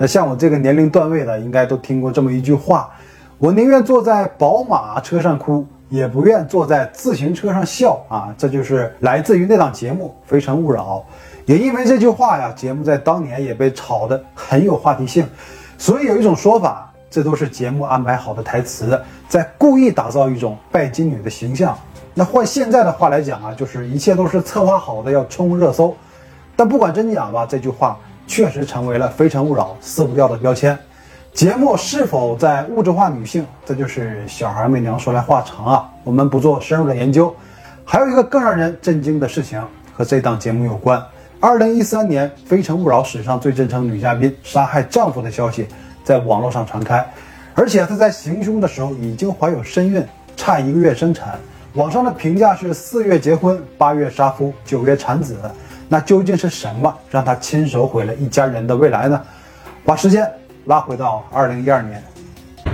那像我这个年龄段位的，应该都听过这么一句话：我宁愿坐在宝马车上哭，也不愿坐在自行车上笑啊！这就是来自于那档节目《非诚勿扰》。也因为这句话呀，节目在当年也被炒得很有话题性。所以有一种说法，这都是节目安排好的台词，在故意打造一种拜金女的形象。那换现在的话来讲啊，就是一切都是策划好的，要冲热搜。但不管真假吧，这句话确实成为了《非诚勿扰》撕不掉的标签。节目是否在物质化女性，这就是小孩没娘说来话长啊。我们不做深入的研究。还有一个更让人震惊的事情和这档节目有关：二零一三年《非诚勿扰》史上最真诚女嘉宾杀害丈夫的消息在网络上传开，而且她在行凶的时候已经怀有身孕，差一个月生产。网上的评价是四月结婚，八月杀夫，九月产子。那究竟是什么让他亲手毁了一家人的未来呢？把时间拉回到二零一二年。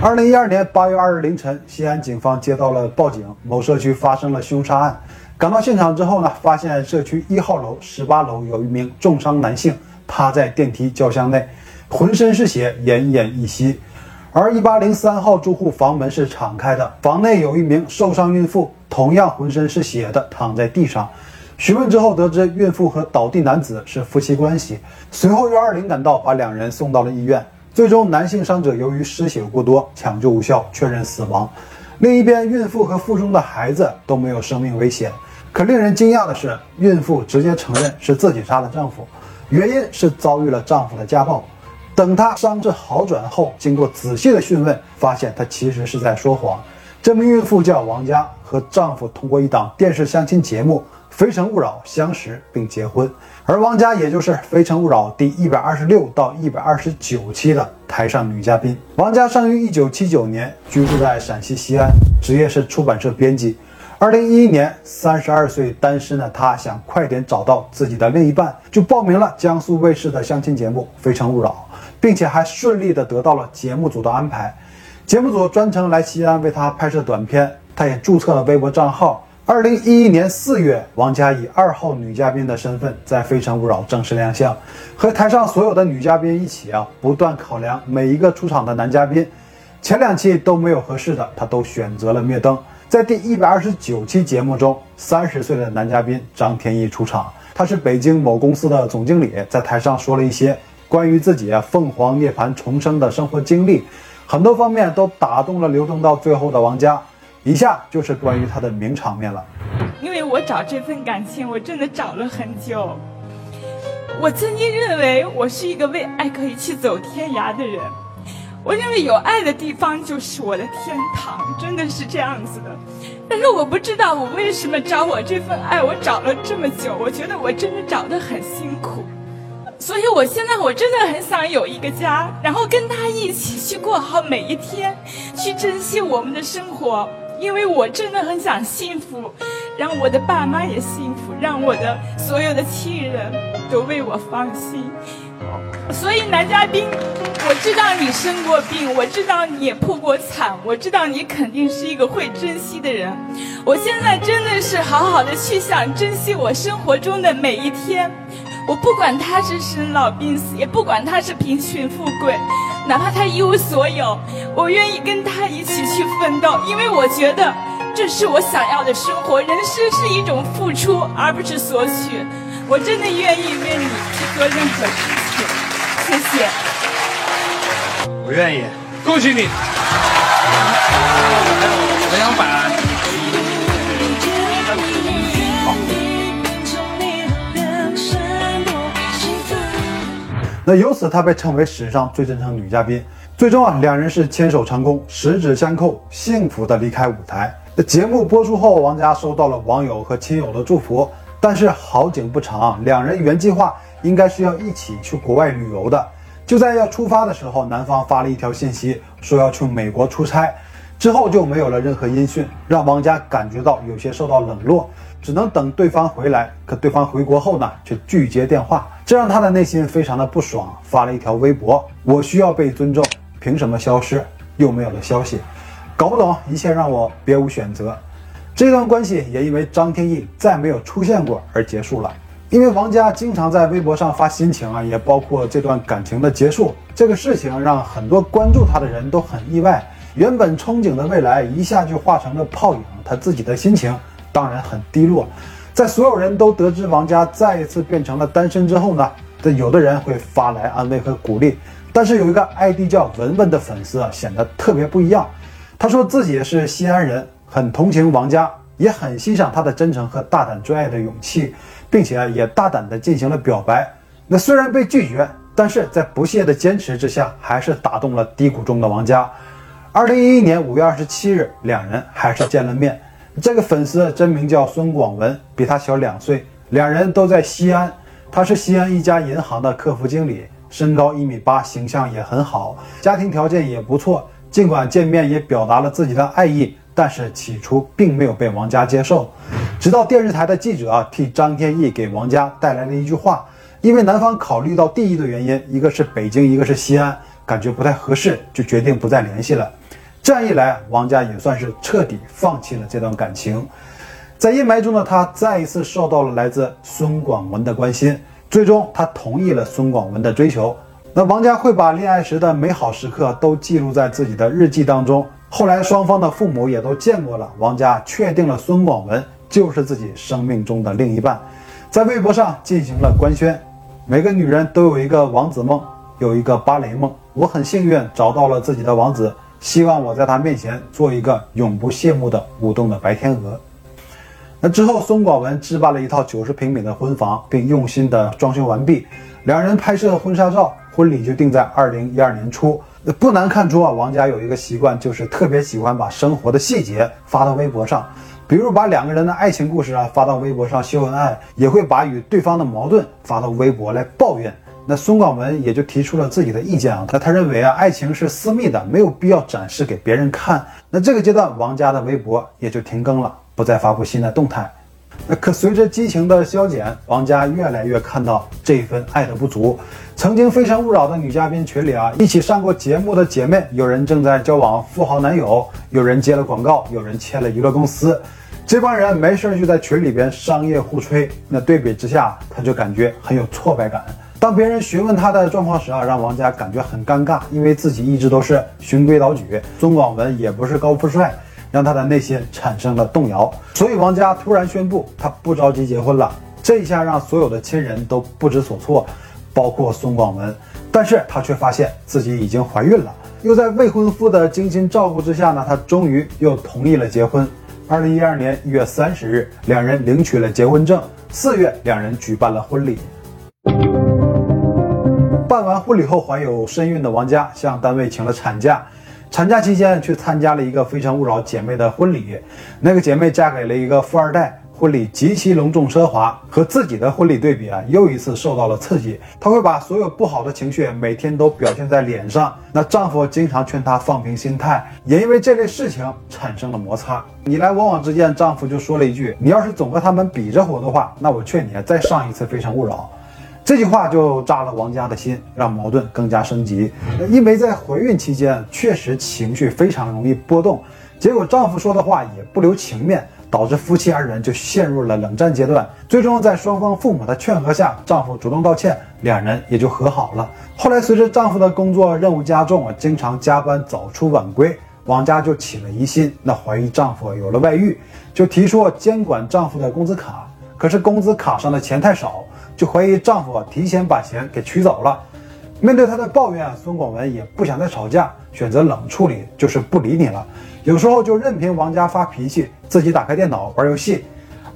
二零一二年八月二日凌晨，西安警方接到了报警，某社区发生了凶杀案。赶到现场之后呢，发现社区一号楼、十八楼有一名重伤男性趴在电梯轿厢内，浑身是血，奄奄一息。而一八零三号住户房门是敞开的，房内有一名受伤孕妇。同样浑身是血的躺在地上，询问之后得知孕妇和倒地男子是夫妻关系。随后幺二零赶到，把两人送到了医院。最终，男性伤者由于失血过多，抢救无效，确认死亡。另一边，孕妇和腹中的孩子都没有生命危险。可令人惊讶的是，孕妇直接承认是自己杀了丈夫，原因是遭遇了丈夫的家暴。等她伤势好转后，经过仔细的讯问，发现她其实是在说谎。这名孕妇叫王佳，和丈夫通过一档电视相亲节目《非诚勿扰》相识并结婚，而王佳也就是《非诚勿扰》第一百二十六到一百二十九期的台上女嘉宾。王佳生于一九七九年，居住在陕西西安，职业是出版社编辑。二零一一年，三十二岁单身的她想快点找到自己的另一半，就报名了江苏卫视的相亲节目《非诚勿扰》，并且还顺利的得到了节目组的安排。节目组专程来西安为她拍摄短片，她也注册了微博账号。二零一一年四月，王佳以二号女嘉宾的身份在《非诚勿扰》正式亮相，和台上所有的女嘉宾一起啊，不断考量每一个出场的男嘉宾。前两期都没有合适的，她都选择了灭灯。在第一百二十九期节目中，三十岁的男嘉宾张天翼出场，他是北京某公司的总经理，在台上说了一些关于自己啊凤凰涅槃重生的生活经历。很多方面都打动了流动到最后的王佳，以下就是关于他的名场面了。因为我找这份感情，我真的找了很久。我曾经认为我是一个为爱可以去走天涯的人，我认为有爱的地方就是我的天堂，真的是这样子的。但是我不知道我为什么找我这份爱，我找了这么久，我觉得我真的找得很辛苦。所以，我现在我真的很想有一个家，然后跟他一起去过好每一天，去珍惜我们的生活。因为我真的很想幸福，让我的爸妈也幸福，让我的所有的亲人都为我放心。所以，男嘉宾，我知道你生过病，我知道你也破过产，我知道你肯定是一个会珍惜的人。我现在真的是好好的去想珍惜我生活中的每一天。我不管他是生老病死，也不管他是贫穷富贵，哪怕他一无所有，我愿意跟他一起去奋斗，因为我觉得这是我想要的生活。人生是一种付出，而不是索取。我真的愿意为你去做任何事情，谢谢。我愿意，恭喜你。那由此，她被称为史上最真诚女嘉宾。最终啊，两人是牵手成功，十指相扣，幸福的离开舞台。那节目播出后，王佳收到了网友和亲友的祝福。但是好景不长，两人原计划应该是要一起去国外旅游的。就在要出发的时候，男方发了一条信息，说要去美国出差。之后就没有了任何音讯，让王佳感觉到有些受到冷落。只能等对方回来，可对方回国后呢，却拒接电话，这让他的内心非常的不爽，发了一条微博：“我需要被尊重，凭什么消失？又没有了消息，搞不懂，一切让我别无选择。”这段关系也因为张天翼再没有出现过而结束了。因为王佳经常在微博上发心情啊，也包括这段感情的结束，这个事情让很多关注他的人都很意外。原本憧憬的未来一下就化成了泡影，他自己的心情当然很低落。在所有人都得知王佳再一次变成了单身之后呢，这有的人会发来安慰和鼓励，但是有一个 ID 叫文文的粉丝啊，显得特别不一样。他说自己是西安人，很同情王佳，也很欣赏他的真诚和大胆追爱的勇气，并且也大胆地进行了表白。那虽然被拒绝，但是在不懈的坚持之下，还是打动了低谷中的王佳。二零一一年五月二十七日，两人还是见了面。这个粉丝真名叫孙广文，比他小两岁。两人都在西安，他是西安一家银行的客服经理，身高一米八，形象也很好，家庭条件也不错。尽管见面也表达了自己的爱意，但是起初并没有被王佳接受。直到电视台的记者啊替张天翼给王佳带来了一句话，因为男方考虑到地域的原因，一个是北京，一个是西安，感觉不太合适，就决定不再联系了。这样一来，王佳也算是彻底放弃了这段感情。在阴霾中的他，再一次受到了来自孙广文的关心。最终，他同意了孙广文的追求。那王佳会把恋爱时的美好时刻都记录在自己的日记当中。后来，双方的父母也都见过了，王佳确定了孙广文就是自己生命中的另一半，在微博上进行了官宣。每个女人都有一个王子梦，有一个芭蕾梦。我很幸运找到了自己的王子。希望我在他面前做一个永不谢幕的舞动的白天鹅。那之后，孙广文置办了一套九十平米的婚房，并用心的装修完毕。两人拍摄婚纱照，婚礼就定在二零一二年初。不难看出啊，王佳有一个习惯，就是特别喜欢把生活的细节发到微博上，比如把两个人的爱情故事啊发到微博上秀恩爱，也会把与对方的矛盾发到微博来抱怨。那孙广文也就提出了自己的意见啊，那他认为啊，爱情是私密的，没有必要展示给别人看。那这个阶段，王佳的微博也就停更了，不再发布新的动态。那可随着激情的消减，王佳越来越看到这份爱的不足。曾经非诚勿扰的女嘉宾群里啊，一起上过节目的姐妹，有人正在交往富豪男友，有人接了广告，有人签了娱乐公司。这帮人没事就在群里边商业互吹。那对比之下，他就感觉很有挫败感。当别人询问他的状况时啊，让王佳感觉很尴尬，因为自己一直都是循规蹈矩，孙广文也不是高富帅，让他的内心产生了动摇。所以王佳突然宣布他不着急结婚了，这一下让所有的亲人都不知所措，包括孙广文。但是他却发现自己已经怀孕了，又在未婚夫的精心照顾之下呢，他终于又同意了结婚。二零一二年一月三十日，两人领取了结婚证，四月两人举办了婚礼。办完婚礼后，怀有身孕的王佳向单位请了产假。产假期间，去参加了一个《非诚勿扰》姐妹的婚礼。那个姐妹嫁给了一个富二代，婚礼极其隆重奢华，和自己的婚礼对比啊，又一次受到了刺激。她会把所有不好的情绪每天都表现在脸上。那丈夫经常劝她放平心态，也因为这类事情产生了摩擦。你来我往之间，丈夫就说了一句：“你要是总和他们比着活的话，那我劝你啊再上一次《非诚勿扰》。”这句话就扎了王佳的心，让矛盾更加升级。因为在怀孕期间，确实情绪非常容易波动，结果丈夫说的话也不留情面，导致夫妻二人就陷入了冷战阶段。最终在双方父母的劝和下，丈夫主动道歉，两人也就和好了。后来随着丈夫的工作任务加重，经常加班早出晚归，王佳就起了疑心，那怀疑丈夫有了外遇，就提出监管丈夫的工资卡。可是工资卡上的钱太少。就怀疑丈夫提前把钱给取走了。面对她的抱怨，孙广文也不想再吵架，选择冷处理，就是不理你了。有时候就任凭王佳发脾气，自己打开电脑玩游戏。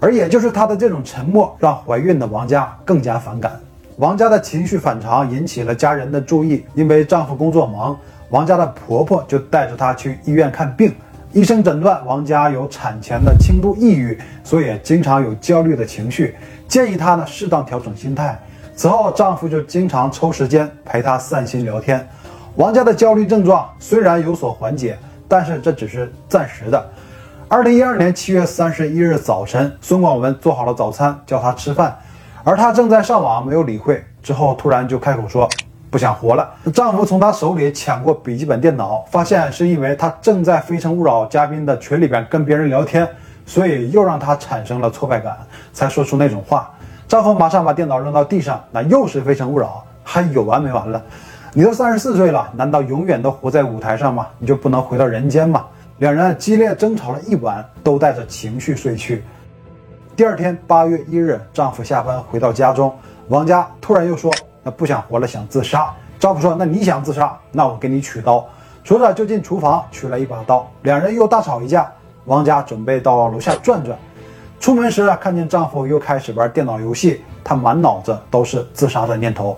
而也就是她的这种沉默，让怀孕的王佳更加反感。王佳的情绪反常引起了家人的注意，因为丈夫工作忙，王佳的婆婆就带着她去医院看病。医生诊断王佳有产前的轻度抑郁，所以经常有焦虑的情绪。建议她呢适当调整心态。此后，丈夫就经常抽时间陪她散心聊天。王佳的焦虑症状虽然有所缓解，但是这只是暂时的。二零一二年七月三十一日早晨，孙广文做好了早餐，叫她吃饭，而她正在上网，没有理会。之后突然就开口说不想活了。丈夫从她手里抢过笔记本电脑，发现是因为她正在《非诚勿扰》嘉宾的群里边跟别人聊天。所以又让她产生了挫败感，才说出那种话。丈夫马上把电脑扔到地上，那又是非诚勿扰，还有完没完了？你都三十四岁了，难道永远都活在舞台上吗？你就不能回到人间吗？两人激烈争吵了一晚，都带着情绪睡去。第二天八月一日，丈夫下班回到家中，王佳突然又说：“那不想活了，想自杀。”丈夫说：“那你想自杀，那我给你取刀。”说着就进厨房取了一把刀，两人又大吵一架。王佳准备到楼下转转，出门时啊看见丈夫又开始玩电脑游戏，她满脑子都是自杀的念头。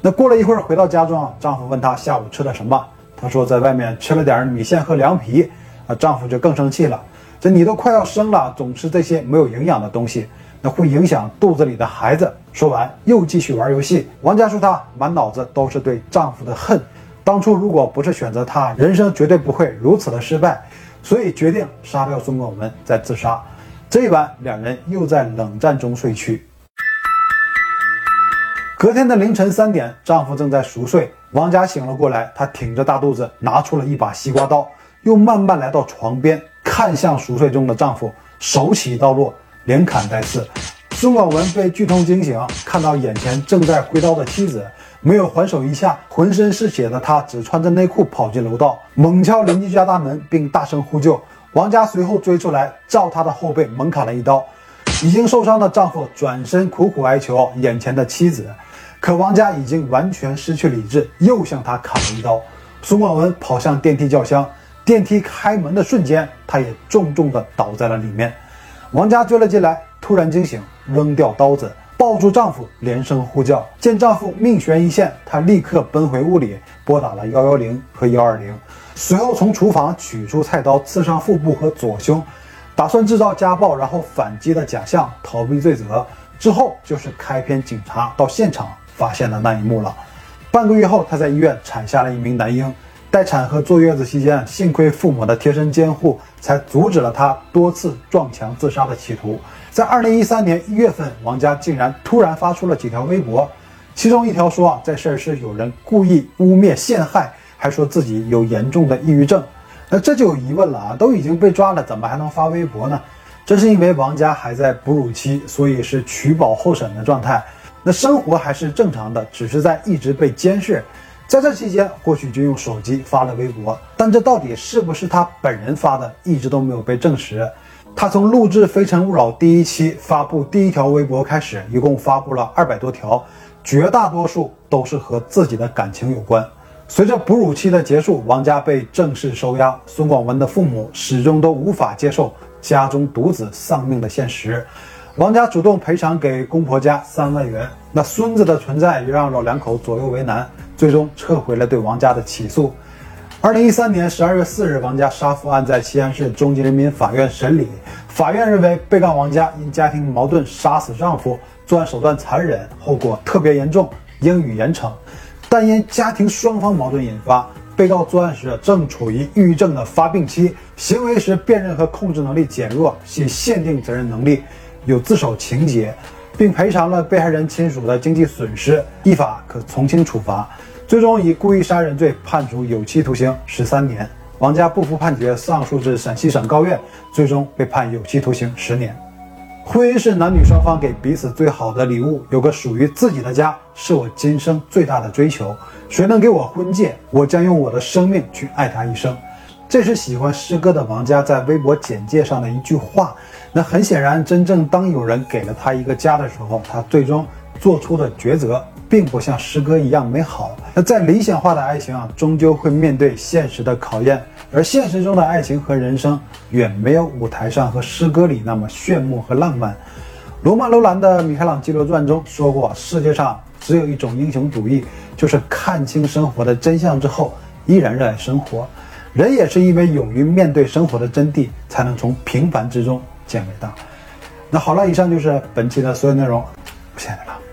那过了一会儿，回到家中，丈夫问她下午吃了什么，她说在外面吃了点米线和凉皮。啊，丈夫就更生气了，这你都快要生了，总吃这些没有营养的东西，那会影响肚子里的孩子。说完又继续玩游戏。王佳说她满脑子都是对丈夫的恨，当初如果不是选择他，人生绝对不会如此的失败，所以决定杀掉孙广文再自杀。这一晚，两人又在冷战中睡去。隔天的凌晨三点，丈夫正在熟睡，王佳醒了过来，她挺着大肚子，拿出了一把西瓜刀，又慢慢来到床边，看向熟睡中的丈夫，手起刀落，连砍带刺。孙广文被剧痛惊醒，看到眼前正在挥刀的妻子，没有还手一下，浑身是血的他只穿着内裤跑进楼道，猛敲邻居家大门，并大声呼救。王佳随后追出来，照他的后背猛砍了一刀。已经受伤的丈夫转身苦苦哀求眼前的妻子。可王佳已经完全失去理智，又向他砍了一刀。孙广文跑向电梯轿厢，电梯开门的瞬间，他也重重地倒在了里面。王佳追了进来，突然惊醒，扔掉刀子，抱住丈夫，连声呼叫。见丈夫命悬一线，她立刻奔回屋里，拨打了幺幺零和幺二零，随后从厨房取出菜刀，刺伤腹部和左胸，打算制造家暴然后反击的假象，逃避罪责。之后就是开篇警察到现场。发现了那一幕了。半个月后，她在医院产下了一名男婴。待产和坐月子期间，幸亏父母的贴身监护，才阻止了她多次撞墙自杀的企图。在二零一三年一月份，王佳竟然突然发出了几条微博，其中一条说啊，这事儿是有人故意污蔑陷害，还说自己有严重的抑郁症。那这就有疑问了啊，都已经被抓了，怎么还能发微博呢？这是因为王佳还在哺乳期，所以是取保候审的状态。那生活还是正常的，只是在一直被监视。在这期间，或许就用手机发了微博，但这到底是不是他本人发的，一直都没有被证实。他从录制《非诚勿扰》第一期发布第一条微博开始，一共发布了二百多条，绝大多数都是和自己的感情有关。随着哺乳期的结束，王佳被正式收押。孙广文的父母始终都无法接受家中独子丧命的现实。王家主动赔偿给公婆家三万元，那孙子的存在也让老两口左右为难，最终撤回了对王家的起诉。二零一三年十二月四日，王家杀夫案在西安市中级人民法院审理，法院认为被告王家因家庭矛盾杀死丈夫，作案手段残忍，后果特别严重，应予严惩。但因家庭双方矛盾引发，被告作案时正处于抑郁症的发病期，行为时辨认和控制能力减弱，系限定责任能力。有自首情节，并赔偿了被害人亲属的经济损失，依法可从轻处罚。最终以故意杀人罪判处有期徒刑十三年。王家不服判决，上诉至陕西省高院，最终被判有期徒刑十年。婚姻是男女双方给彼此最好的礼物，有个属于自己的家是我今生最大的追求。谁能给我婚戒，我将用我的生命去爱他一生。这是喜欢诗歌的王佳在微博简介上的一句话。那很显然，真正当有人给了他一个家的时候，他最终做出的抉择，并不像诗歌一样美好。那在理想化的爱情啊，终究会面对现实的考验。而现实中的爱情和人生，远没有舞台上和诗歌里那么炫目和浪漫。罗曼·罗兰的《米开朗基罗传》中说过：“世界上只有一种英雄主义，就是看清生活的真相之后，依然热爱生活。”人也是因为勇于面对生活的真谛，才能从平凡之中见伟大。那好了，以上就是本期的所有内容，谢谢大家。